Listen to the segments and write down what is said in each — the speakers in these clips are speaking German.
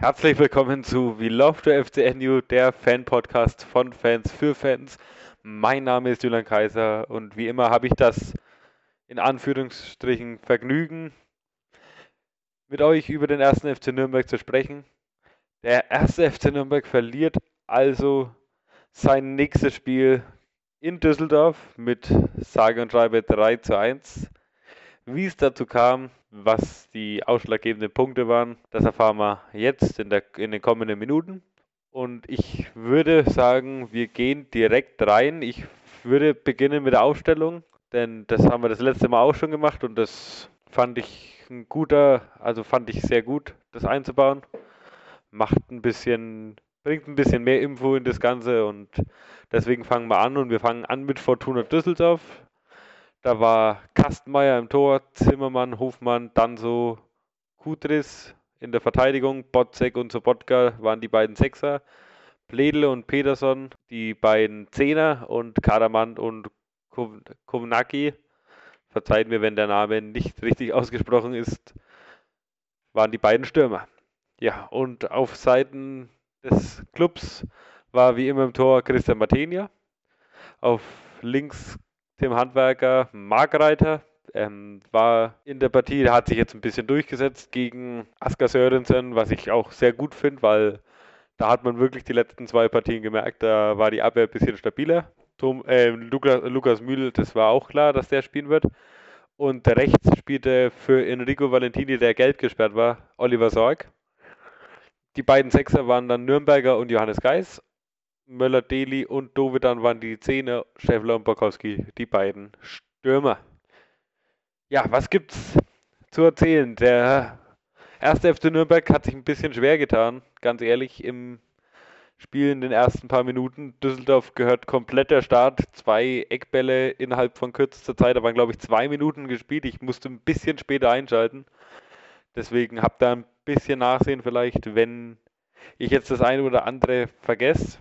Herzlich willkommen zu We Love the FCNU, der Fan-Podcast von Fans für Fans. Mein Name ist Julian Kaiser und wie immer habe ich das in Anführungsstrichen Vergnügen, mit euch über den ersten FC Nürnberg zu sprechen. Der erste FC Nürnberg verliert also sein nächstes Spiel in Düsseldorf mit sage und schreibe 3 zu 1. Wie es dazu kam, was die ausschlaggebenden Punkte waren, das erfahren wir jetzt in, der, in den kommenden Minuten. Und ich würde sagen, wir gehen direkt rein. Ich würde beginnen mit der Aufstellung, denn das haben wir das letzte Mal auch schon gemacht und das fand ich ein guter, also fand ich sehr gut, das einzubauen. Macht ein bisschen, bringt ein bisschen mehr Info in das Ganze und deswegen fangen wir an und wir fangen an mit Fortuna Düsseldorf. Da war Kastenmeier im Tor, Zimmermann, Hofmann, dann so Kudris in der Verteidigung, Botzek und Sobotka waren die beiden Sechser. Pledel und Peterson, die beiden Zehner und Karaman und Kovnacki, verzeiht mir, wenn der Name nicht richtig ausgesprochen ist, waren die beiden Stürmer. Ja, und auf Seiten des Clubs war wie immer im Tor Christian Matenia. Auf links Tim Handwerker, Markreiter, ähm, war in der Partie, hat sich jetzt ein bisschen durchgesetzt gegen Asker Sörensen, was ich auch sehr gut finde, weil da hat man wirklich die letzten zwei Partien gemerkt, da war die Abwehr ein bisschen stabiler. Tom, äh, Lukas, Lukas Mühl, das war auch klar, dass der spielen wird. Und rechts spielte für Enrico Valentini, der gelb gesperrt war, Oliver Sorg. Die beiden Sechser waren dann Nürnberger und Johannes Geis. Möller, Deli und Dovedan waren die Zehner, Schäffler und Borkowski, die beiden Stürmer. Ja, was gibt's zu erzählen? Der erste FC Nürnberg hat sich ein bisschen schwer getan, ganz ehrlich, im Spiel in den ersten paar Minuten. Düsseldorf gehört komplett der Start. Zwei Eckbälle innerhalb von kürzester Zeit. Da waren, glaube ich, zwei Minuten gespielt. Ich musste ein bisschen später einschalten. Deswegen habt ihr ein bisschen Nachsehen vielleicht, wenn ich jetzt das eine oder andere vergesse.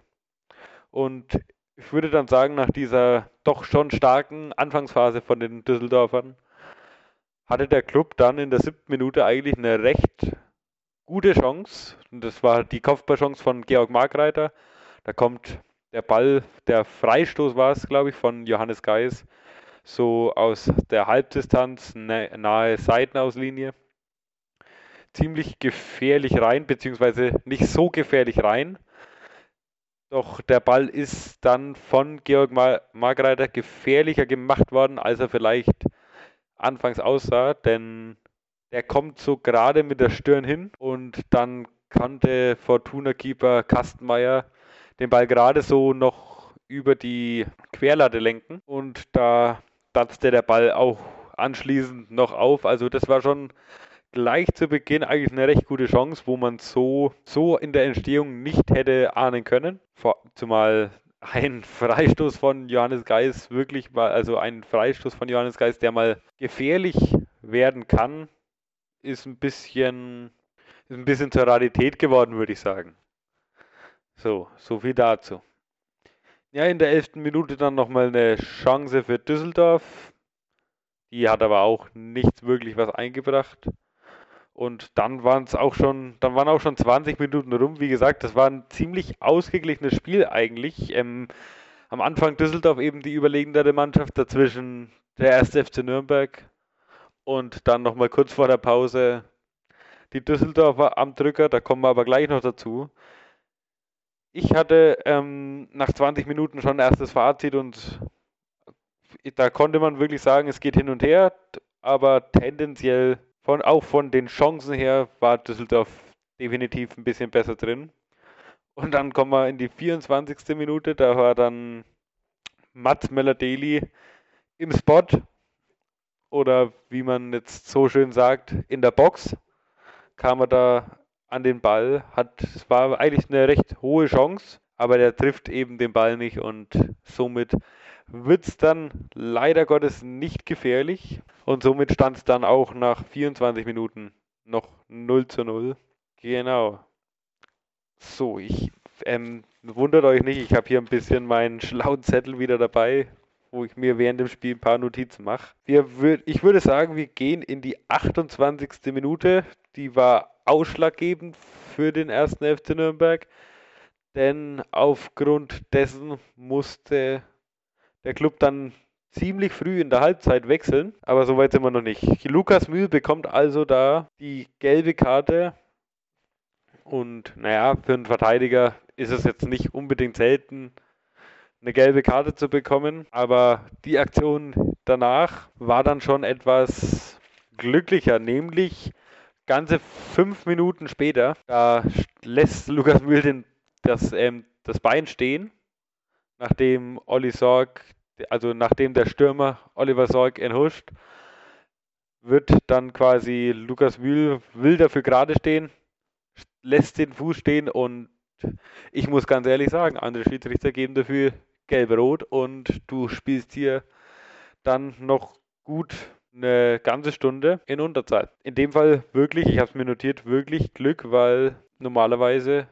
Und ich würde dann sagen, nach dieser doch schon starken Anfangsphase von den Düsseldorfern, hatte der Club dann in der siebten Minute eigentlich eine recht gute Chance. Und das war die Kopfballchance von Georg Markreiter. Da kommt der Ball, der Freistoß war es, glaube ich, von Johannes Geis, so aus der Halbdistanz nahe Seitenauslinie. Ziemlich gefährlich rein, beziehungsweise nicht so gefährlich rein. Doch der Ball ist dann von Georg Margreiter gefährlicher gemacht worden, als er vielleicht anfangs aussah, denn der kommt so gerade mit der Stirn hin und dann konnte Fortuna-Keeper Kastenmeier den Ball gerade so noch über die Querlatte lenken und da tanzte der Ball auch anschließend noch auf. Also das war schon gleich zu Beginn eigentlich eine recht gute Chance, wo man so, so in der Entstehung nicht hätte ahnen können. Vor, zumal ein Freistoß von Johannes Geis wirklich mal, also ein Freistoß von Johannes Geis, der mal gefährlich werden kann, ist ein bisschen, ist ein bisschen zur Rarität geworden, würde ich sagen. So, so viel dazu. Ja, in der elften Minute dann nochmal eine Chance für Düsseldorf. Die hat aber auch nichts wirklich was eingebracht. Und dann waren es auch schon, dann waren auch schon 20 Minuten rum. Wie gesagt, das war ein ziemlich ausgeglichenes Spiel eigentlich. Ähm, am Anfang Düsseldorf eben die überlegendere Mannschaft, dazwischen der erste FC Nürnberg und dann nochmal kurz vor der Pause die Düsseldorfer am Drücker, da kommen wir aber gleich noch dazu. Ich hatte ähm, nach 20 Minuten schon erstes Fazit und da konnte man wirklich sagen, es geht hin und her, aber tendenziell von, auch von den Chancen her war Düsseldorf definitiv ein bisschen besser drin. Und dann kommen wir in die 24. Minute, da war dann Mats Möller-Deli im Spot oder wie man jetzt so schön sagt, in der Box kam er da an den Ball. Hat, es war eigentlich eine recht hohe Chance, aber der trifft eben den Ball nicht und somit wird es dann leider Gottes nicht gefährlich. Und somit stand es dann auch nach 24 Minuten noch 0 zu 0. Genau. So, ich ähm, wundert euch nicht, ich habe hier ein bisschen meinen schlauen Zettel wieder dabei, wo ich mir während dem Spiel ein paar Notizen mache. ich würde sagen, wir gehen in die 28. Minute. Die war ausschlaggebend für den ersten FC Nürnberg, denn aufgrund dessen musste der Club dann ziemlich früh in der Halbzeit wechseln, aber so weit sind wir noch nicht. Lukas Mühl bekommt also da die gelbe Karte und naja, für einen Verteidiger ist es jetzt nicht unbedingt selten, eine gelbe Karte zu bekommen, aber die Aktion danach war dann schon etwas glücklicher, nämlich ganze fünf Minuten später, da lässt Lukas Mühl den, das, ähm, das Bein stehen, nachdem Olli Sorg also nachdem der Stürmer Oliver Sorg enthuscht, wird dann quasi Lukas Mühl will dafür gerade stehen, lässt den Fuß stehen und ich muss ganz ehrlich sagen, andere Schiedsrichter geben dafür gelb-rot und du spielst hier dann noch gut eine ganze Stunde in Unterzeit. In dem Fall wirklich, ich habe es mir notiert, wirklich Glück, weil normalerweise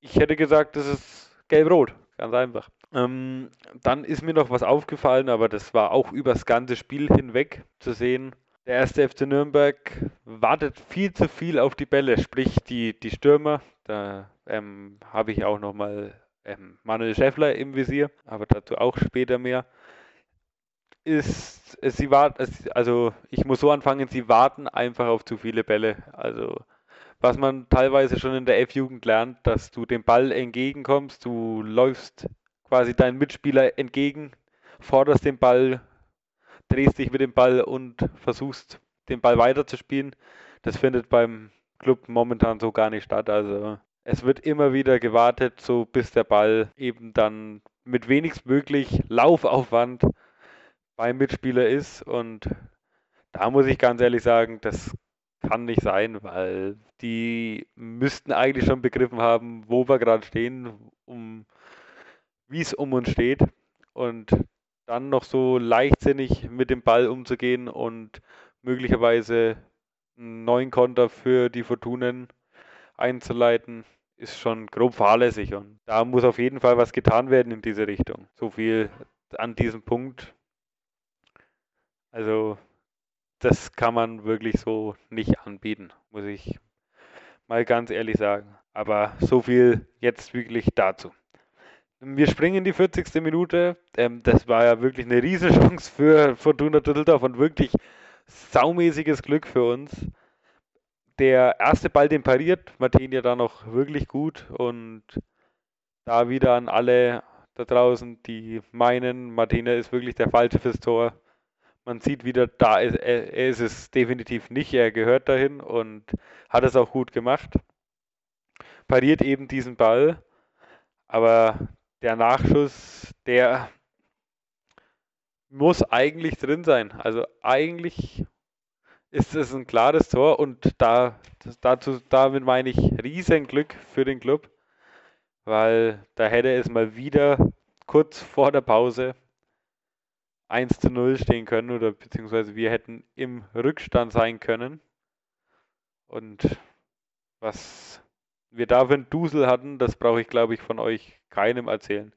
ich hätte gesagt, das ist gelb-rot, ganz einfach. Ähm, dann ist mir noch was aufgefallen, aber das war auch übers ganze Spiel hinweg zu sehen. Der erste FC Nürnberg wartet viel zu viel auf die Bälle, sprich die, die Stürmer. Da ähm, habe ich auch nochmal ähm, Manuel Schäffler im Visier, aber dazu auch später mehr. Ist, sie warten, also ich muss so anfangen, sie warten einfach auf zu viele Bälle. Also was man teilweise schon in der F-Jugend lernt, dass du dem Ball entgegenkommst, du läufst quasi deinen Mitspieler entgegen, forderst den Ball, drehst dich mit dem Ball und versuchst den Ball weiterzuspielen. Das findet beim Club momentan so gar nicht statt. Also es wird immer wieder gewartet, so bis der Ball eben dann mit wenigstmöglich Laufaufwand beim Mitspieler ist. Und da muss ich ganz ehrlich sagen, das kann nicht sein, weil die müssten eigentlich schon begriffen haben, wo wir gerade stehen, um wie es um uns steht und dann noch so leichtsinnig mit dem Ball umzugehen und möglicherweise einen neuen Konter für die Fortunen einzuleiten, ist schon grob fahrlässig und da muss auf jeden Fall was getan werden in diese Richtung. So viel an diesem Punkt. Also das kann man wirklich so nicht anbieten, muss ich mal ganz ehrlich sagen. Aber so viel jetzt wirklich dazu. Wir springen in die 40. Minute. Ähm, das war ja wirklich eine Riesenchance für Fortuna Düsseldorf und wirklich saumäßiges Glück für uns. Der erste Ball, den pariert Martinia da noch wirklich gut und da wieder an alle da draußen, die meinen, Martina ist wirklich der Falsche fürs Tor. Man sieht wieder, da ist, er, er ist es definitiv nicht, er gehört dahin und hat es auch gut gemacht. Pariert eben diesen Ball, aber der Nachschuss, der muss eigentlich drin sein. Also eigentlich ist es ein klares Tor und da, dazu, damit meine ich Riesenglück für den Club, weil da hätte es mal wieder kurz vor der Pause 1 zu 0 stehen können oder beziehungsweise wir hätten im Rückstand sein können. Und was wir da für einen Dusel hatten, das brauche ich glaube ich von euch keinem erzählen.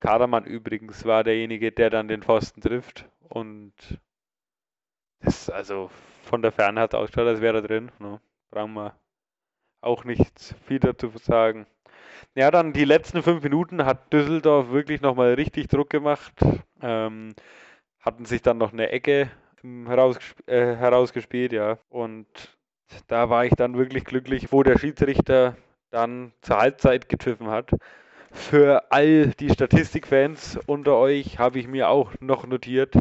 Kadermann übrigens war derjenige, der dann den Pfosten trifft und das also von der Ferne hat ausgeschaut, als wäre er drin. Ne? Brauchen wir auch nichts viel dazu sagen. Ja, dann die letzten fünf Minuten hat Düsseldorf wirklich nochmal richtig Druck gemacht. Ähm, hatten sich dann noch eine Ecke herausgesp äh, herausgespielt, ja. Und da war ich dann wirklich glücklich, wo der Schiedsrichter dann zur Halbzeit gepfiffen hat. Für all die Statistikfans unter euch habe ich mir auch noch notiert,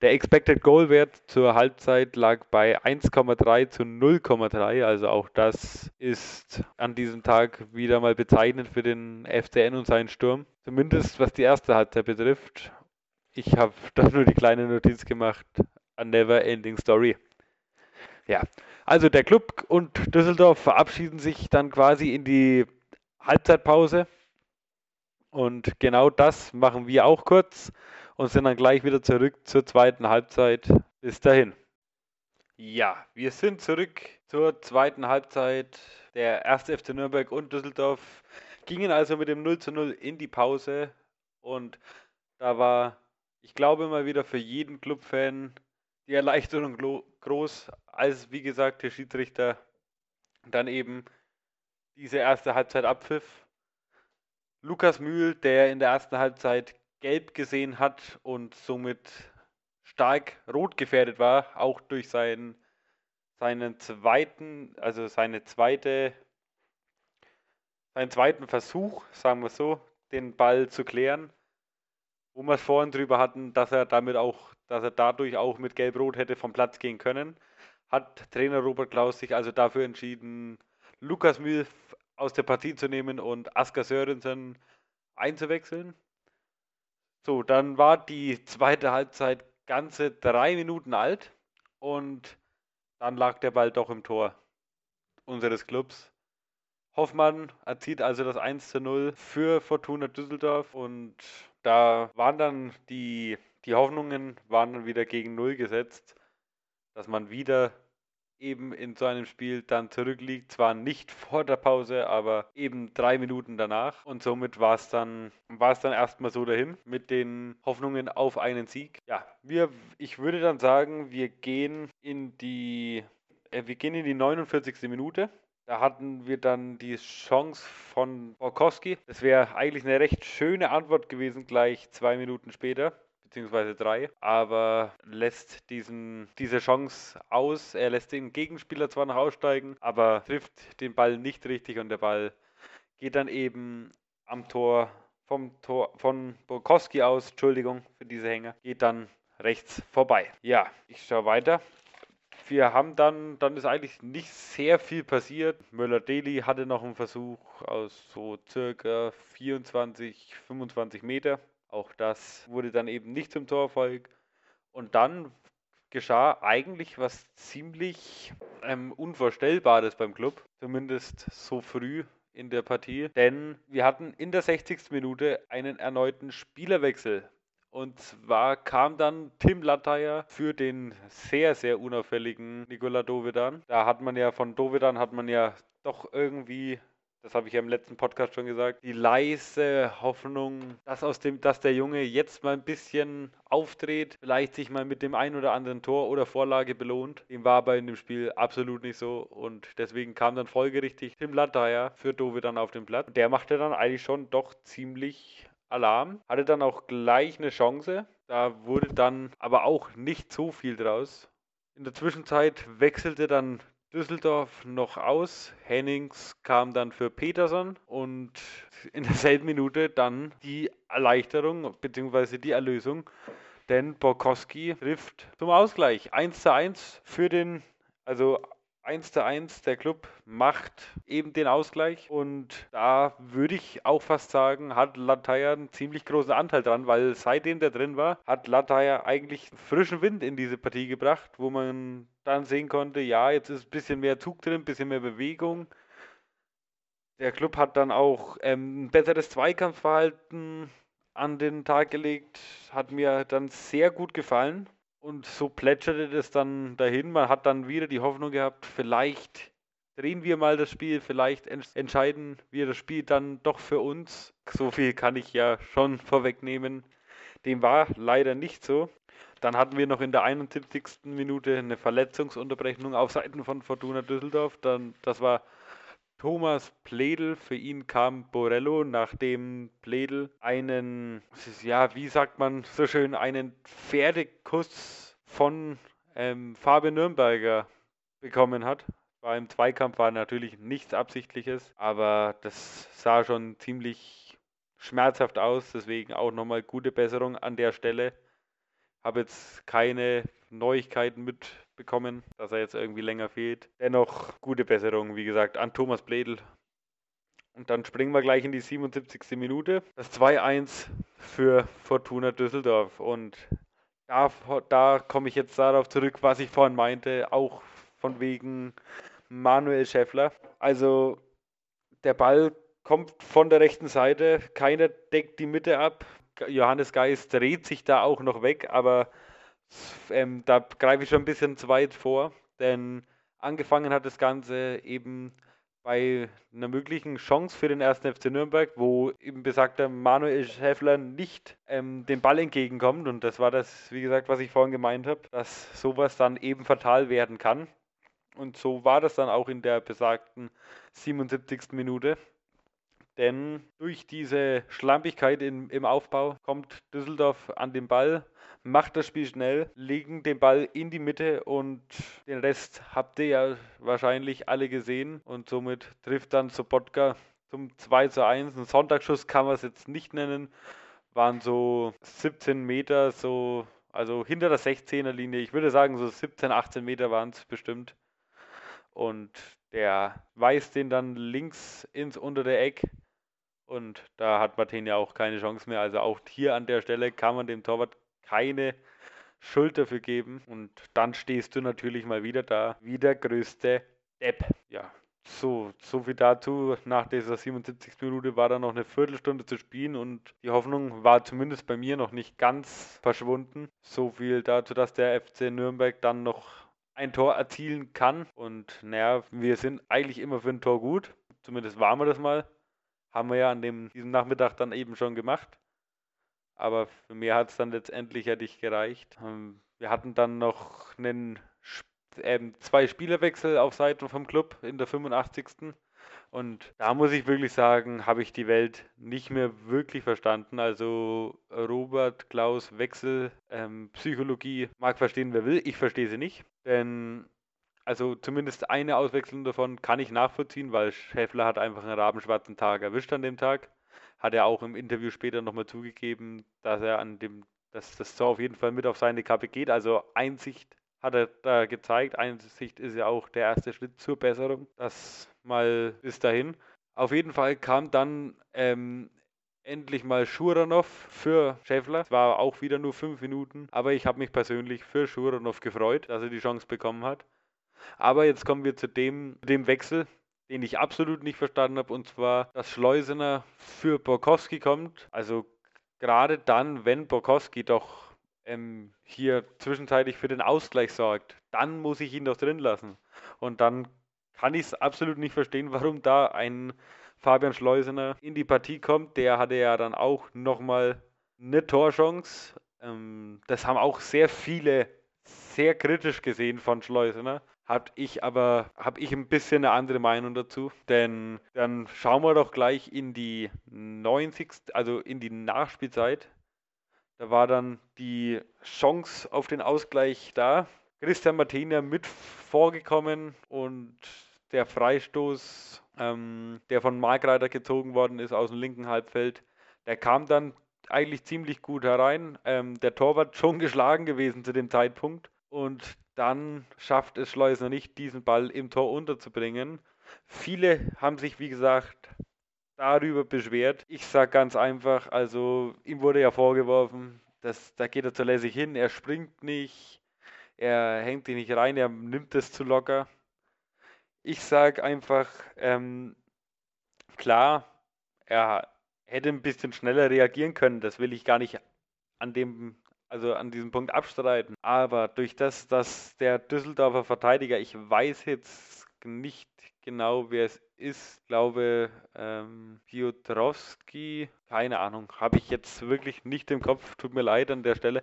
der Expected Goal Wert zur Halbzeit lag bei 1,3 zu 0,3. Also auch das ist an diesem Tag wieder mal bezeichnend für den FCN und seinen Sturm. Zumindest was die erste Halbzeit betrifft. Ich habe da nur die kleine Notiz gemacht. A never ending story. Ja, also der Club und Düsseldorf verabschieden sich dann quasi in die Halbzeitpause. Und genau das machen wir auch kurz und sind dann gleich wieder zurück zur zweiten Halbzeit. Bis dahin. Ja, wir sind zurück zur zweiten Halbzeit. Der erste FC Nürnberg und Düsseldorf gingen also mit dem 0 zu 0 in die Pause. Und da war, ich glaube mal wieder für jeden Clubfan die Erleichterung groß, als wie gesagt der Schiedsrichter dann eben diese erste Halbzeit abpfiff. Lukas Mühl, der in der ersten Halbzeit gelb gesehen hat und somit stark rot gefährdet war, auch durch seinen, seinen zweiten, also seine zweite, seinen zweiten Versuch, sagen wir so, den Ball zu klären, wo wir es vorhin drüber hatten, dass er damit auch, dass er dadurch auch mit Gelb-Rot hätte vom Platz gehen können, hat Trainer Robert Klaus sich also dafür entschieden, Lukas Mühl aus der Partie zu nehmen und Asker Sörensen einzuwechseln. So, dann war die zweite Halbzeit ganze drei Minuten alt und dann lag der Ball doch im Tor unseres Clubs. Hoffmann erzielt also das 1 zu 0 für Fortuna Düsseldorf und da waren dann die, die Hoffnungen waren dann wieder gegen Null gesetzt, dass man wieder eben in so einem Spiel dann zurückliegt. Zwar nicht vor der Pause, aber eben drei Minuten danach. Und somit war es dann, dann erstmal so dahin mit den Hoffnungen auf einen Sieg. Ja, wir, ich würde dann sagen, wir gehen in die, äh, wir gehen in die 49. Minute. Da hatten wir dann die Chance von Borkowski. Das wäre eigentlich eine recht schöne Antwort gewesen, gleich zwei Minuten später beziehungsweise drei, aber lässt diesen, diese Chance aus. Er lässt den Gegenspieler zwar noch aussteigen, aber trifft den Ball nicht richtig und der Ball geht dann eben am Tor vom Tor von Borkowski aus, Entschuldigung für diese Hänge, geht dann rechts vorbei. Ja, ich schaue weiter. Wir haben dann, dann ist eigentlich nicht sehr viel passiert. Möller-Deli hatte noch einen Versuch aus so circa 24, 25 Meter. Auch das wurde dann eben nicht zum Torerfolg. Und dann geschah eigentlich was ziemlich ähm, Unvorstellbares beim Club, zumindest so früh in der Partie, denn wir hatten in der 60. Minute einen erneuten Spielerwechsel. Und zwar kam dann Tim Latteier für den sehr, sehr unauffälligen Nikola Dovedan. Da hat man ja von Dovedan hat man ja doch irgendwie das habe ich ja im letzten Podcast schon gesagt, die leise Hoffnung, dass aus dem, dass der Junge jetzt mal ein bisschen aufdreht, vielleicht sich mal mit dem ein oder anderen Tor oder Vorlage belohnt. Dem war aber in dem Spiel absolut nicht so und deswegen kam dann folgerichtig Tim Latteier für Dove auf den Platz. Der machte dann eigentlich schon doch ziemlich Alarm, hatte dann auch gleich eine Chance. Da wurde dann aber auch nicht so viel draus. In der Zwischenzeit wechselte dann Düsseldorf noch aus. Hennings kam dann für Peterson und in derselben Minute dann die Erleichterung bzw. die Erlösung, denn Borkowski trifft zum Ausgleich 1 zu 1 für den, also 1 zu 1, der Club macht eben den Ausgleich und da würde ich auch fast sagen, hat Lataya einen ziemlich großen Anteil dran, weil seitdem der drin war, hat Lataya eigentlich frischen Wind in diese Partie gebracht, wo man dann sehen konnte, ja, jetzt ist ein bisschen mehr Zug drin, ein bisschen mehr Bewegung. Der Club hat dann auch ähm, ein besseres Zweikampfverhalten an den Tag gelegt, hat mir dann sehr gut gefallen. Und so plätscherte das dann dahin. Man hat dann wieder die Hoffnung gehabt, vielleicht drehen wir mal das Spiel, vielleicht entscheiden wir das Spiel dann doch für uns. So viel kann ich ja schon vorwegnehmen. Dem war leider nicht so. Dann hatten wir noch in der 71. Minute eine Verletzungsunterbrechung auf Seiten von Fortuna Düsseldorf. Dann, das war Thomas Pledel. Für ihn kam Borello, nachdem Pledel einen, ja, wie sagt man so schön, einen Pferdekuss von ähm, Fabian Nürnberger bekommen hat. Beim Zweikampf war natürlich nichts Absichtliches, aber das sah schon ziemlich schmerzhaft aus. Deswegen auch nochmal gute Besserung an der Stelle. Habe jetzt keine Neuigkeiten mitbekommen, dass er jetzt irgendwie länger fehlt. Dennoch gute Besserung, wie gesagt, an Thomas Bledel. Und dann springen wir gleich in die 77. Minute. Das 2-1 für Fortuna Düsseldorf. Und da, da komme ich jetzt darauf zurück, was ich vorhin meinte, auch von wegen Manuel Schäffler. Also der Ball kommt von der rechten Seite, keiner deckt die Mitte ab. Johannes Geist dreht sich da auch noch weg, aber ähm, da greife ich schon ein bisschen zu weit vor, denn angefangen hat das Ganze eben bei einer möglichen Chance für den ersten FC Nürnberg, wo eben besagter Manuel Schäffler nicht ähm, dem Ball entgegenkommt. Und das war das, wie gesagt, was ich vorhin gemeint habe, dass sowas dann eben fatal werden kann. Und so war das dann auch in der besagten 77. Minute. Denn durch diese Schlampigkeit in, im Aufbau kommt Düsseldorf an den Ball, macht das Spiel schnell, legen den Ball in die Mitte und den Rest habt ihr ja wahrscheinlich alle gesehen. Und somit trifft dann Sobotka zum 2 zu 1. Ein Sonntagsschuss kann man es jetzt nicht nennen. Waren so 17 Meter, so, also hinter der 16er Linie. Ich würde sagen, so 17, 18 Meter waren es bestimmt. Und der weist den dann links ins untere Eck. Und da hat Martin ja auch keine Chance mehr. Also auch hier an der Stelle kann man dem Torwart keine Schuld dafür geben. Und dann stehst du natürlich mal wieder da, wie der größte Depp. Ja, so, so viel dazu. Nach dieser 77. Minute war da noch eine Viertelstunde zu spielen und die Hoffnung war zumindest bei mir noch nicht ganz verschwunden. So viel dazu, dass der FC Nürnberg dann noch ein Tor erzielen kann. Und naja, wir sind eigentlich immer für ein Tor gut. Zumindest waren wir das mal. Haben wir ja an dem, diesem Nachmittag dann eben schon gemacht. Aber für mehr hat es dann letztendlich ja nicht gereicht. Ähm, wir hatten dann noch einen, ähm, zwei Spielerwechsel auf Seiten vom Club in der 85. Und da muss ich wirklich sagen, habe ich die Welt nicht mehr wirklich verstanden. Also Robert Klaus Wechsel, ähm, Psychologie mag verstehen, wer will. Ich verstehe sie nicht. Denn also zumindest eine Auswechslung davon kann ich nachvollziehen, weil Schäffler hat einfach einen rabenschwarzen Tag erwischt an dem Tag. Hat er auch im Interview später nochmal zugegeben, dass er an dem, dass das so auf jeden Fall mit auf seine Kappe geht. Also Einsicht hat er da gezeigt. Einsicht ist ja auch der erste Schritt zur Besserung. Das mal bis dahin. Auf jeden Fall kam dann ähm, endlich mal Schuranov für Schäffler. Es war auch wieder nur fünf Minuten, aber ich habe mich persönlich für Schuranov gefreut, dass er die Chance bekommen hat. Aber jetzt kommen wir zu dem, dem Wechsel, den ich absolut nicht verstanden habe, und zwar, dass Schleusener für Borkowski kommt. Also gerade dann, wenn Borkowski doch ähm, hier zwischenzeitlich für den Ausgleich sorgt, dann muss ich ihn doch drin lassen. Und dann kann ich es absolut nicht verstehen, warum da ein Fabian Schleusener in die Partie kommt. Der hatte ja dann auch nochmal eine Torchance. Ähm, das haben auch sehr viele sehr kritisch gesehen von Schleusener. Hab ich aber, habe ich ein bisschen eine andere Meinung dazu. Denn dann schauen wir doch gleich in die 90. also in die Nachspielzeit. Da war dann die Chance auf den Ausgleich da. Christian Martina mit vorgekommen und der Freistoß, ähm, der von Markreiter gezogen worden ist aus dem linken Halbfeld, der kam dann eigentlich ziemlich gut herein. Ähm, der Torwart schon geschlagen gewesen zu dem Zeitpunkt. Und dann schafft es Schleusner nicht, diesen Ball im Tor unterzubringen. Viele haben sich, wie gesagt, darüber beschwert. Ich sage ganz einfach, also ihm wurde ja vorgeworfen, dass da geht er zu lässig hin, er springt nicht, er hängt ihn nicht rein, er nimmt es zu locker. Ich sage einfach, ähm, klar, er hätte ein bisschen schneller reagieren können, das will ich gar nicht an dem also an diesem Punkt abstreiten. Aber durch das, dass der Düsseldorfer Verteidiger, ich weiß jetzt nicht genau, wer es ist, glaube ähm, Piotrowski, keine Ahnung, habe ich jetzt wirklich nicht im Kopf, tut mir leid an der Stelle.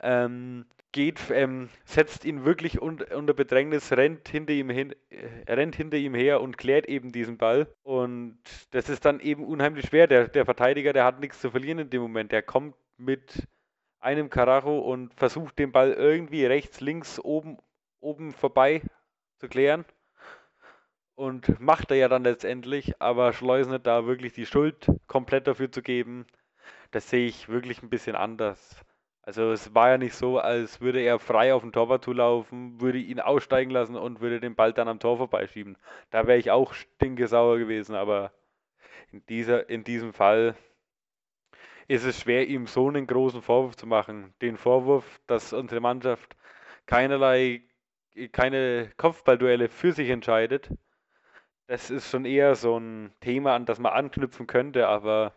Ähm, geht, ähm, setzt ihn wirklich un unter Bedrängnis, rennt hinter, ihm hin, äh, rennt hinter ihm her und klärt eben diesen Ball. Und das ist dann eben unheimlich schwer. Der, der Verteidiger, der hat nichts zu verlieren in dem Moment. Der kommt mit einem Carajo und versucht den Ball irgendwie rechts, links, oben, oben vorbei zu klären. Und macht er ja dann letztendlich, aber Schleusner da wirklich die Schuld komplett dafür zu geben, das sehe ich wirklich ein bisschen anders. Also es war ja nicht so, als würde er frei auf den Torwart zulaufen, würde ihn aussteigen lassen und würde den Ball dann am Tor vorbeischieben. Da wäre ich auch stinkesauer gewesen, aber in, dieser, in diesem Fall ist es schwer, ihm so einen großen Vorwurf zu machen. Den Vorwurf, dass unsere Mannschaft keinerlei, keine Kopfballduelle für sich entscheidet. Das ist schon eher so ein Thema, an das man anknüpfen könnte, aber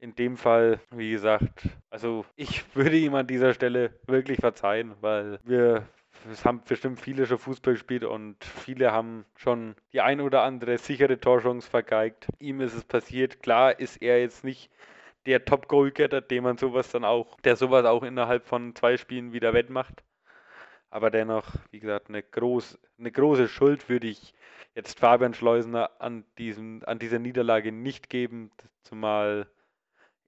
in dem Fall, wie gesagt, also ich würde ihm an dieser Stelle wirklich verzeihen, weil wir es haben bestimmt viele schon Fußball gespielt und viele haben schon die ein oder andere sichere Torchance vergeigt. Ihm ist es passiert. Klar ist er jetzt nicht der Top-Goalgetter, dem man sowas dann auch, der sowas auch innerhalb von zwei Spielen wieder wettmacht. Aber dennoch, wie gesagt, eine, groß, eine große Schuld würde ich jetzt Fabian Schleusener an, diesem, an dieser Niederlage nicht geben, zumal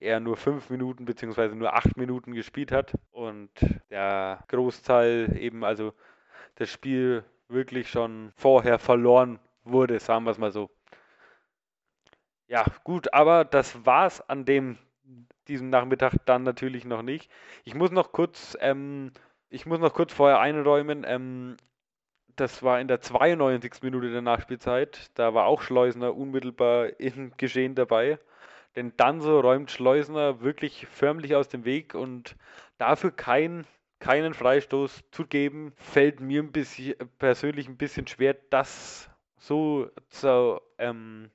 er nur fünf Minuten bzw. nur acht Minuten gespielt hat und der Großteil eben, also das Spiel wirklich schon vorher verloren wurde, sagen wir es mal so. Ja, gut, aber das war es an dem diesem Nachmittag dann natürlich noch nicht. Ich muss noch kurz, ähm, ich muss noch kurz vorher einräumen, ähm, das war in der 92. Minute der Nachspielzeit. Da war auch Schleusner unmittelbar im Geschehen dabei. Denn dann so räumt Schleusner wirklich förmlich aus dem Weg und dafür kein, keinen Freistoß zu geben, fällt mir ein bisschen persönlich ein bisschen schwer, das so zu ähm,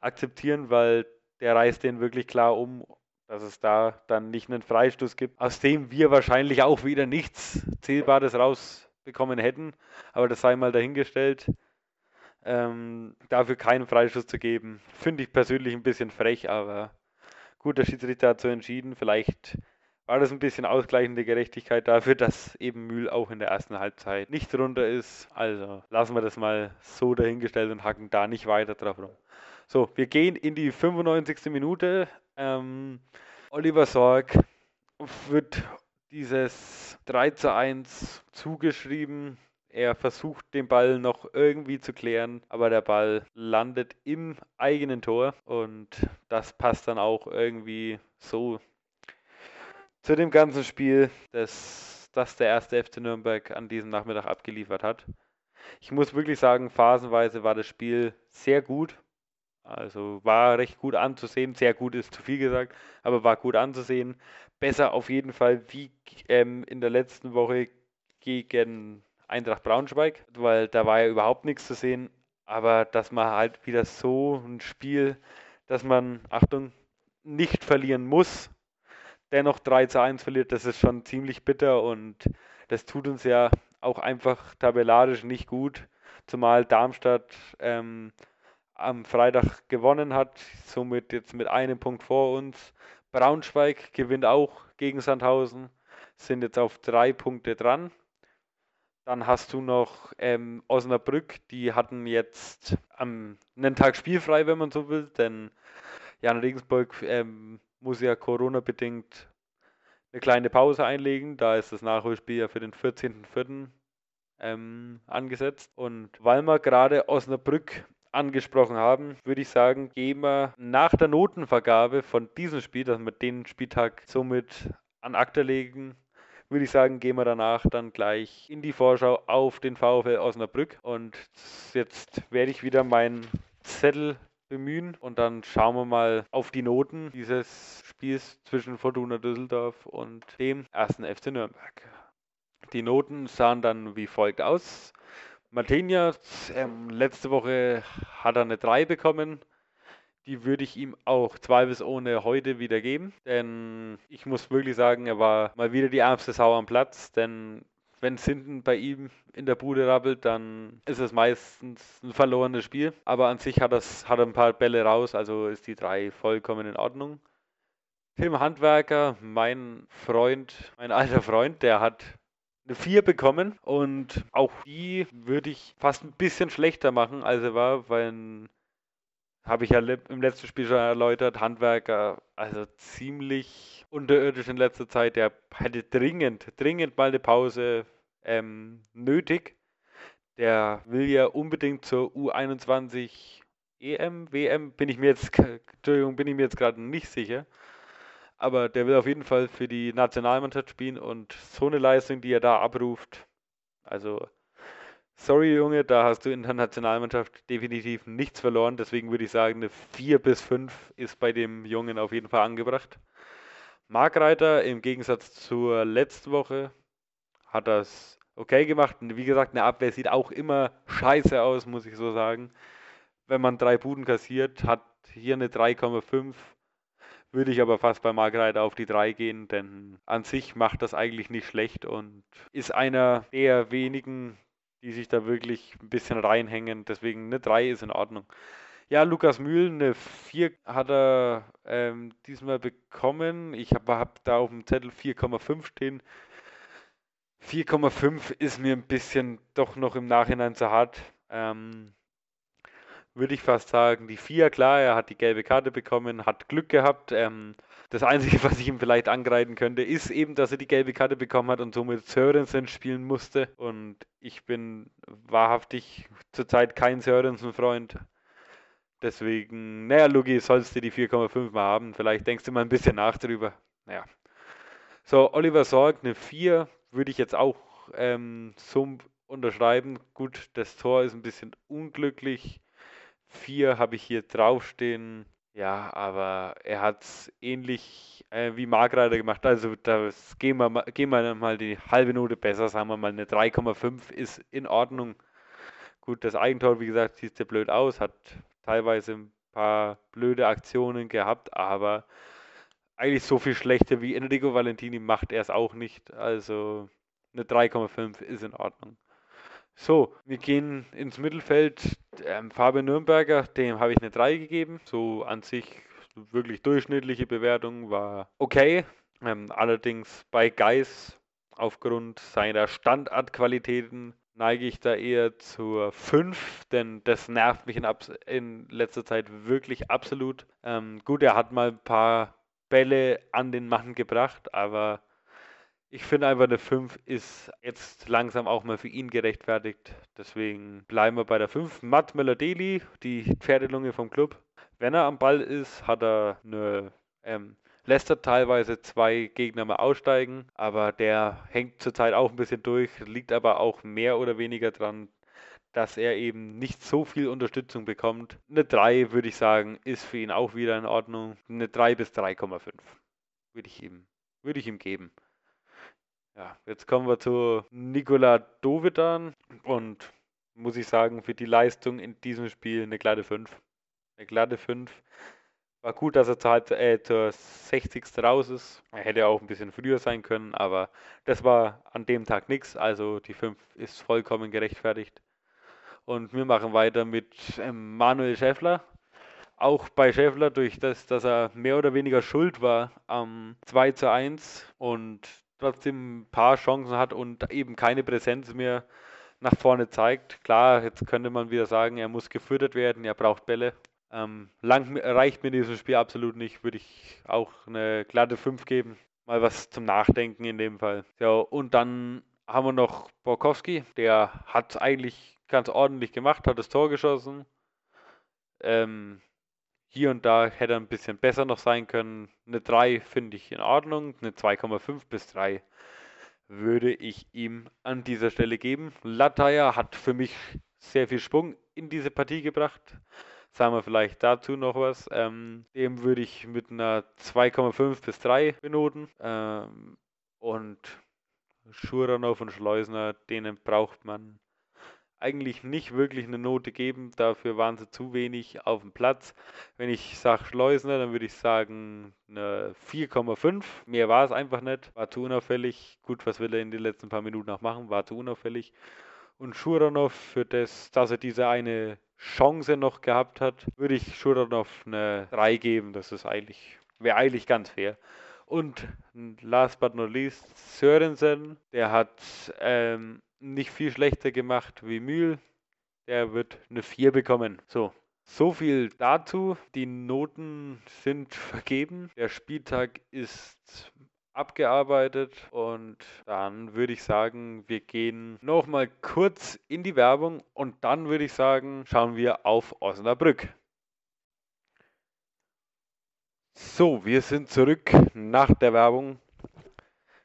akzeptieren, weil der reißt den wirklich klar um, dass es da dann nicht einen Freistoß gibt, aus dem wir wahrscheinlich auch wieder nichts Zählbares rausbekommen hätten. Aber das sei mal dahingestellt ähm, dafür keinen Freistoß zu geben. Finde ich persönlich ein bisschen frech, aber gut, der Schiedsrichter hat so entschieden. Vielleicht war das ein bisschen ausgleichende Gerechtigkeit dafür, dass eben Mühl auch in der ersten Halbzeit nicht runter ist. Also lassen wir das mal so dahingestellt und hacken da nicht weiter drauf rum. So, wir gehen in die 95. Minute. Ähm, Oliver Sorg wird dieses 3 zu 1 zugeschrieben. Er versucht den Ball noch irgendwie zu klären, aber der Ball landet im eigenen Tor und das passt dann auch irgendwie so zu dem ganzen Spiel, das, das der erste FC Nürnberg an diesem Nachmittag abgeliefert hat. Ich muss wirklich sagen, phasenweise war das Spiel sehr gut. Also war recht gut anzusehen. Sehr gut ist zu viel gesagt, aber war gut anzusehen. Besser auf jeden Fall wie ähm, in der letzten Woche gegen Eintracht Braunschweig, weil da war ja überhaupt nichts zu sehen. Aber dass man halt wieder so ein Spiel, dass man, Achtung, nicht verlieren muss, dennoch 3 zu 1 verliert, das ist schon ziemlich bitter und das tut uns ja auch einfach tabellarisch nicht gut. Zumal Darmstadt ähm, am Freitag gewonnen hat, somit jetzt mit einem Punkt vor uns. Braunschweig gewinnt auch gegen Sandhausen, sind jetzt auf drei Punkte dran. Dann hast du noch ähm, Osnabrück, die hatten jetzt ähm, einen Tag spielfrei, wenn man so will, denn Jan Regensburg ähm, muss ja Corona-bedingt eine kleine Pause einlegen. Da ist das Nachholspiel ja für den 14.04. Ähm, angesetzt. Und weil wir gerade Osnabrück angesprochen haben, würde ich sagen, gehen wir nach der Notenvergabe von diesem Spiel, dass wir den Spieltag somit an Akte legen, würde ich sagen, gehen wir danach dann gleich in die Vorschau auf den VfL Osnabrück. Und jetzt werde ich wieder meinen Zettel bemühen und dann schauen wir mal auf die Noten dieses Spiels zwischen Fortuna Düsseldorf und dem ersten FC Nürnberg. Die Noten sahen dann wie folgt aus. Martinia, ähm, letzte Woche hat er eine 3 bekommen. Die würde ich ihm auch zweifelsohne heute wieder geben. Denn ich muss wirklich sagen, er war mal wieder die ärmste Sau am Platz. Denn wenn es hinten bei ihm in der Bude rabbelt, dann ist es meistens ein verlorenes Spiel. Aber an sich hat, das, hat er ein paar Bälle raus, also ist die 3 vollkommen in Ordnung. Tim Handwerker, mein Freund, mein alter Freund, der hat eine 4 bekommen und auch die würde ich fast ein bisschen schlechter machen, als er war, weil habe ich ja im letzten Spiel schon erläutert, Handwerker, also ziemlich unterirdisch in letzter Zeit. Der hätte dringend, dringend mal eine Pause ähm, nötig. Der will ja unbedingt zur U21 EM, WM, bin ich mir jetzt, Entschuldigung, bin ich mir jetzt gerade nicht sicher. Aber der will auf jeden Fall für die Nationalmannschaft spielen und so eine Leistung, die er da abruft, also Sorry, Junge, da hast du in der Nationalmannschaft definitiv nichts verloren. Deswegen würde ich sagen, eine 4 bis 5 ist bei dem Jungen auf jeden Fall angebracht. Markreiter im Gegensatz zur letzten Woche hat das okay gemacht. Wie gesagt, eine Abwehr sieht auch immer scheiße aus, muss ich so sagen. Wenn man drei Buden kassiert, hat hier eine 3,5. Würde ich aber fast bei Markreiter auf die 3 gehen, denn an sich macht das eigentlich nicht schlecht und ist einer der wenigen die sich da wirklich ein bisschen reinhängen. Deswegen eine 3 ist in Ordnung. Ja, Lukas Mühl, eine 4 hat er ähm, diesmal bekommen. Ich habe hab da auf dem Zettel 4,5 stehen. 4,5 ist mir ein bisschen doch noch im Nachhinein zu hart. Ähm, würde ich fast sagen, die 4, klar, er hat die gelbe Karte bekommen, hat Glück gehabt. Ähm, das Einzige, was ich ihm vielleicht angreifen könnte, ist eben, dass er die gelbe Karte bekommen hat und somit Sörensen spielen musste. Und ich bin wahrhaftig zurzeit kein Sörensen-Freund. Deswegen, naja, Lugi, sollst du die 4,5 mal haben. Vielleicht denkst du mal ein bisschen nach drüber. Naja. So, Oliver Sorg, eine 4 würde ich jetzt auch ähm, so unterschreiben. Gut, das Tor ist ein bisschen unglücklich. 4 habe ich hier draufstehen. Ja, aber er hat es ähnlich äh, wie Margreiter gemacht. Also das gehen wir, mal, gehen wir mal die halbe Note besser, sagen wir mal eine 3,5 ist in Ordnung. Gut, das Eigentor, wie gesagt, sieht sehr blöd aus, hat teilweise ein paar blöde Aktionen gehabt, aber eigentlich so viel schlechter wie Enrico Valentini macht er es auch nicht. Also eine 3,5 ist in Ordnung. So, wir gehen ins Mittelfeld. Ähm, Fabian Nürnberger, dem habe ich eine 3 gegeben. So an sich wirklich durchschnittliche Bewertung war okay. Ähm, allerdings bei Geis aufgrund seiner Standardqualitäten neige ich da eher zur 5, denn das nervt mich in, in letzter Zeit wirklich absolut. Ähm, gut, er hat mal ein paar Bälle an den Mann gebracht, aber ich finde einfach eine 5 ist jetzt langsam auch mal für ihn gerechtfertigt. Deswegen bleiben wir bei der 5. Matt Melodeli, die Pferdelunge vom Club. Wenn er am Ball ist, hat er eine ähm, lässt er teilweise zwei Gegner mal aussteigen, aber der hängt zurzeit auch ein bisschen durch, liegt aber auch mehr oder weniger dran, dass er eben nicht so viel Unterstützung bekommt. Eine 3 würde ich sagen, ist für ihn auch wieder in Ordnung. Eine 3 bis 3,5 würde ich ihm, würde ich ihm geben. Ja, jetzt kommen wir zu Nikola Dovidan und muss ich sagen, für die Leistung in diesem Spiel eine glatte 5. Eine glatte 5. War gut, dass er zur, äh, zur 60. raus ist. Er hätte auch ein bisschen früher sein können, aber das war an dem Tag nichts. Also die 5 ist vollkommen gerechtfertigt. Und wir machen weiter mit ähm, Manuel Schäffler. Auch bei Schäffler, durch das, dass er mehr oder weniger schuld war am 2 zu 1 und trotzdem ein paar Chancen hat und eben keine Präsenz mehr nach vorne zeigt. Klar, jetzt könnte man wieder sagen, er muss gefüttert werden, er braucht Bälle. Ähm, lang reicht mir in diesem Spiel absolut nicht, würde ich auch eine glatte 5 geben. Mal was zum Nachdenken in dem Fall. Ja, und dann haben wir noch Borkowski, der hat es eigentlich ganz ordentlich gemacht, hat das Tor geschossen. Ähm, hier und da hätte er ein bisschen besser noch sein können. Eine 3 finde ich in Ordnung. Eine 2,5 bis 3 würde ich ihm an dieser Stelle geben. Lataya hat für mich sehr viel Schwung in diese Partie gebracht. Sagen wir vielleicht dazu noch was. Ähm, dem würde ich mit einer 2,5 bis 3 benoten. Ähm, und Schuranov und Schleusner, denen braucht man eigentlich nicht wirklich eine Note geben. Dafür waren sie zu wenig auf dem Platz. Wenn ich sage Schleusner, dann würde ich sagen eine 4,5. Mehr war es einfach nicht. War zu unauffällig. Gut, was will er in den letzten paar Minuten noch machen? War zu unauffällig. Und Schuranov, für das, dass er diese eine Chance noch gehabt hat, würde ich Schuranov eine 3 geben. Das ist eigentlich, wäre eigentlich ganz fair. Und last but not least, Sörensen, der hat ähm, nicht viel schlechter gemacht wie Mühl. Der wird eine 4 bekommen. So, so viel dazu. Die Noten sind vergeben. Der Spieltag ist abgearbeitet und dann würde ich sagen, wir gehen nochmal kurz in die Werbung und dann würde ich sagen, schauen wir auf Osnabrück. So, wir sind zurück nach der Werbung.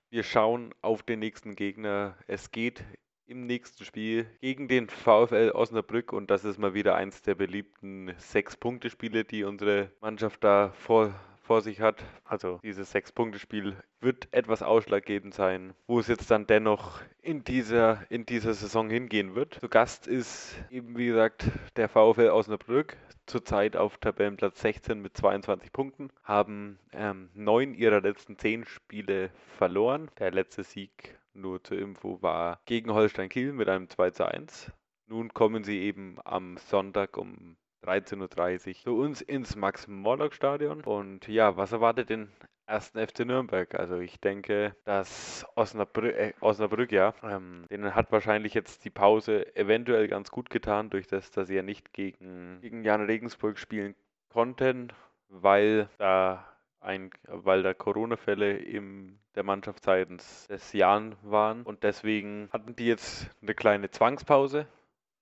Wir schauen auf den nächsten Gegner. Es geht im nächsten Spiel gegen den VfL Osnabrück und das ist mal wieder eins der beliebten Sechs-Punkte-Spiele, die unsere Mannschaft da vor, vor sich hat. Also dieses Sechs-Punkte-Spiel wird etwas ausschlaggebend sein, wo es jetzt dann dennoch in dieser, in dieser Saison hingehen wird. Zu Gast ist eben wie gesagt der VfL Osnabrück, zurzeit auf Tabellenplatz 16 mit 22 Punkten, haben ähm, neun ihrer letzten zehn Spiele verloren. Der letzte Sieg nur zur Info, war gegen Holstein Kiel mit einem 2 zu 1. Nun kommen sie eben am Sonntag um 13.30 Uhr zu uns ins Max-Morlock-Stadion. Und ja, was erwartet den ersten FC Nürnberg. Also ich denke, dass Osnabrück, äh, Osnabrück ja, ähm, denen hat wahrscheinlich jetzt die Pause eventuell ganz gut getan, durch das, dass sie ja nicht gegen, gegen Jan Regensburg spielen konnten, weil da ein, weil da Corona-Fälle in der Mannschaft seitens des Jahren waren und deswegen hatten die jetzt eine kleine Zwangspause.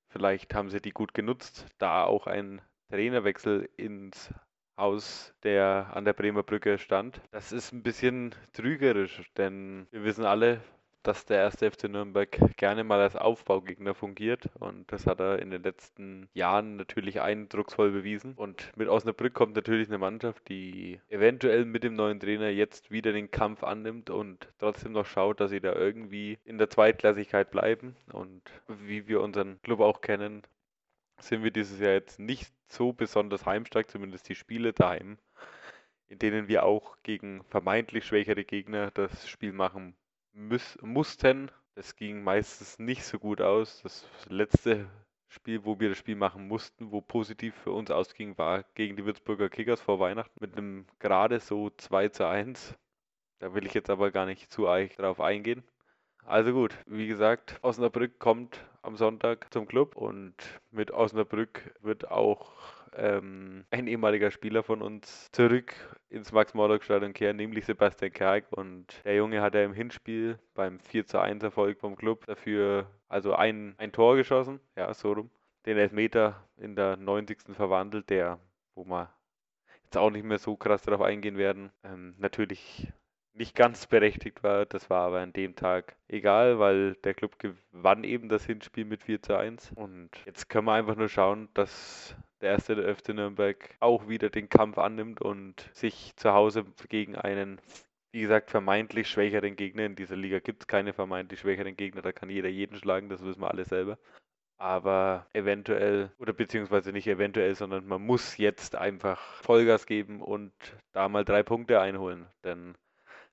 Vielleicht haben sie die gut genutzt, da auch ein Trainerwechsel ins Haus, der an der Bremer Brücke stand. Das ist ein bisschen trügerisch, denn wir wissen alle, dass der erste FC Nürnberg gerne mal als Aufbaugegner fungiert und das hat er in den letzten Jahren natürlich eindrucksvoll bewiesen. Und mit Osnabrück kommt natürlich eine Mannschaft, die eventuell mit dem neuen Trainer jetzt wieder den Kampf annimmt und trotzdem noch schaut, dass sie da irgendwie in der Zweitklassigkeit bleiben. Und wie wir unseren Club auch kennen, sind wir dieses Jahr jetzt nicht so besonders heimstark, zumindest die Spiele daheim, in denen wir auch gegen vermeintlich schwächere Gegner das Spiel machen müß, mussten. Das ging meistens nicht so gut aus. Das letzte Spiel, wo wir das Spiel machen mussten, wo positiv für uns ausging, war gegen die Würzburger Kickers vor Weihnachten mit einem gerade so 2 zu 1. Da will ich jetzt aber gar nicht zu euch drauf eingehen. Also gut, wie gesagt, Osnabrück kommt am Sonntag zum Club und mit Osnabrück wird auch ähm, ein ehemaliger Spieler von uns zurück ins Max-Morlock-Stadion kehren, nämlich Sebastian Kerk. Und der Junge hat ja im Hinspiel beim 4 zu 1 Erfolg vom Club dafür also ein, ein Tor geschossen, ja, so rum. Den Elfmeter in der 90. verwandelt, der, wo wir jetzt auch nicht mehr so krass darauf eingehen werden, ähm, natürlich nicht ganz berechtigt war. Das war aber an dem Tag egal, weil der Club gewann eben das Hinspiel mit 4 zu 1. Und jetzt können wir einfach nur schauen, dass der erste der FC Nürnberg auch wieder den Kampf annimmt und sich zu Hause gegen einen, wie gesagt, vermeintlich schwächeren Gegner, in dieser Liga gibt es keine vermeintlich schwächeren Gegner, da kann jeder jeden schlagen, das wissen wir alle selber. Aber eventuell, oder beziehungsweise nicht eventuell, sondern man muss jetzt einfach Vollgas geben und da mal drei Punkte einholen. Denn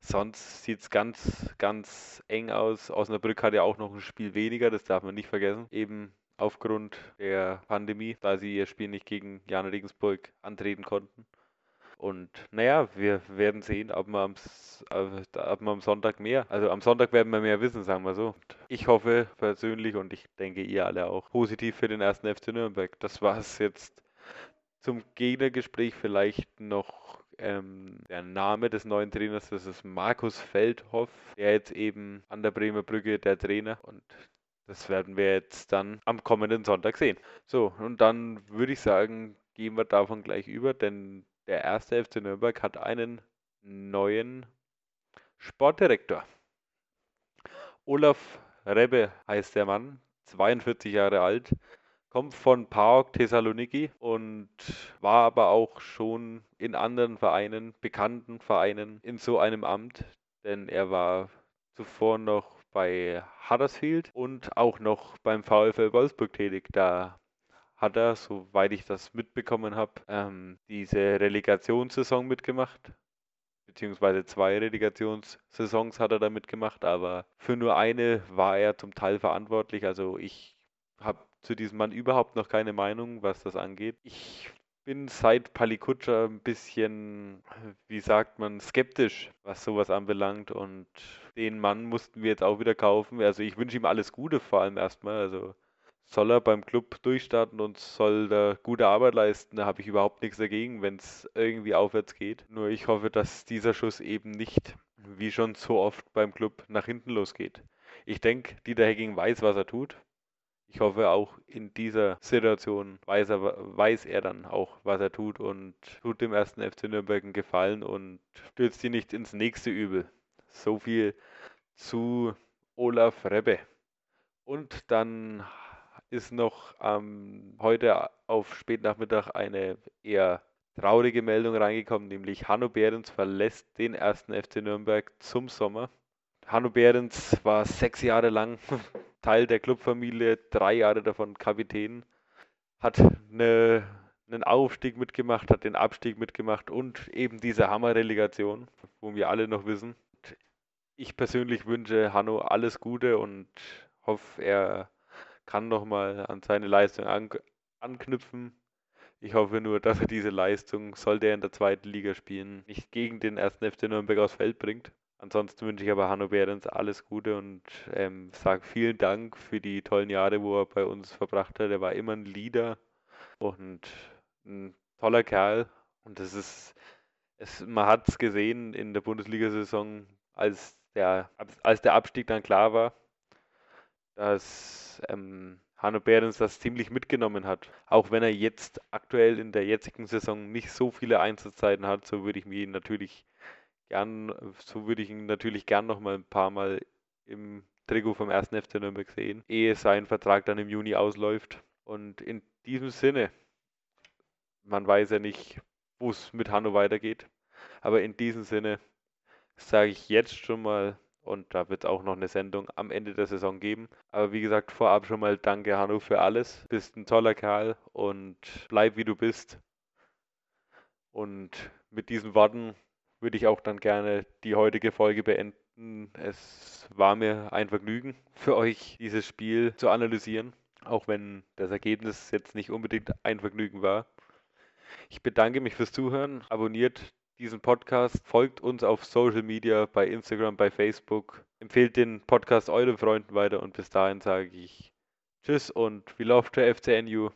sonst sieht es ganz, ganz eng aus. Osnabrück hat ja auch noch ein Spiel weniger, das darf man nicht vergessen. Eben aufgrund der Pandemie, da sie ihr Spiel nicht gegen Jan Regensburg antreten konnten. Und naja, wir werden sehen, ob wir, am, ob wir am Sonntag mehr, also am Sonntag werden wir mehr wissen, sagen wir so. Ich hoffe persönlich und ich denke ihr alle auch, positiv für den ersten FC Nürnberg. Das war es jetzt zum Gegnergespräch vielleicht noch ähm, der Name des neuen Trainers, das ist Markus Feldhoff, der jetzt eben an der Bremer Brücke der Trainer und das werden wir jetzt dann am kommenden Sonntag sehen. So, und dann würde ich sagen, gehen wir davon gleich über, denn der erste FC Nürnberg hat einen neuen Sportdirektor. Olaf Rebbe heißt der Mann, 42 Jahre alt, kommt von PAOK Thessaloniki und war aber auch schon in anderen Vereinen, bekannten Vereinen, in so einem Amt, denn er war zuvor noch bei Huddersfield und auch noch beim VfL Wolfsburg tätig. Da hat er, soweit ich das mitbekommen habe, ähm, diese Relegationssaison mitgemacht. Beziehungsweise zwei Relegationssaisons hat er da mitgemacht, aber für nur eine war er zum Teil verantwortlich. Also ich habe zu diesem Mann überhaupt noch keine Meinung, was das angeht. Ich bin seit Palikutscher ein bisschen, wie sagt man, skeptisch, was sowas anbelangt. Und den Mann mussten wir jetzt auch wieder kaufen. Also ich wünsche ihm alles Gute vor allem erstmal. Also soll er beim Club durchstarten und soll da gute Arbeit leisten. Da habe ich überhaupt nichts dagegen, wenn es irgendwie aufwärts geht. Nur ich hoffe, dass dieser Schuss eben nicht, wie schon so oft beim Club, nach hinten losgeht. Ich denke, Dieter Hecking weiß, was er tut. Ich hoffe auch in dieser Situation weiß er, weiß er dann auch, was er tut und tut dem ersten FC Nürnberg einen Gefallen und stürzt ihn nicht ins nächste Übel. So viel zu Olaf Rebbe. Und dann ist noch ähm, heute auf Spätnachmittag eine eher traurige Meldung reingekommen, nämlich Hanno Behrens verlässt den ersten FC Nürnberg zum Sommer. Hanno Behrens war sechs Jahre lang Teil der Clubfamilie, drei Jahre davon Kapitän, hat eine, einen Aufstieg mitgemacht, hat den Abstieg mitgemacht und eben diese Hammerrelegation, wo wir alle noch wissen. Ich persönlich wünsche Hanno alles Gute und hoffe, er kann nochmal an seine Leistung an, anknüpfen. Ich hoffe nur, dass er diese Leistung, sollte er in der zweiten Liga spielen, nicht gegen den ersten FC Nürnberg aufs Feld bringt. Ansonsten wünsche ich aber Hanno Behrens alles Gute und ähm, sage vielen Dank für die tollen Jahre, wo er bei uns verbracht hat. Er war immer ein Leader und ein toller Kerl. Und das ist, es, man hat es gesehen in der Bundesliga-Saison, als der, als der Abstieg dann klar war, dass ähm, Hanno Behrens das ziemlich mitgenommen hat. Auch wenn er jetzt aktuell in der jetzigen Saison nicht so viele Einsatzzeiten hat, so würde ich mir ihn natürlich gern, so würde ich ihn natürlich gern noch mal ein paar Mal im Trikot vom 1. FC Nürnberg sehen, ehe sein Vertrag dann im Juni ausläuft. Und in diesem Sinne, man weiß ja nicht, wo es mit Hanno weitergeht, aber in diesem Sinne sage ich jetzt schon mal, und da wird es auch noch eine Sendung am Ende der Saison geben. Aber wie gesagt, vorab schon mal danke Hanno für alles. Bist ein toller Kerl und bleib wie du bist. Und mit diesen Worten würde ich auch dann gerne die heutige Folge beenden. Es war mir ein Vergnügen für euch, dieses Spiel zu analysieren, auch wenn das Ergebnis jetzt nicht unbedingt ein Vergnügen war. Ich bedanke mich fürs Zuhören. Abonniert diesen Podcast, folgt uns auf Social Media, bei Instagram, bei Facebook, empfehlt den Podcast euren Freunden weiter und bis dahin sage ich Tschüss und we love to FCNU.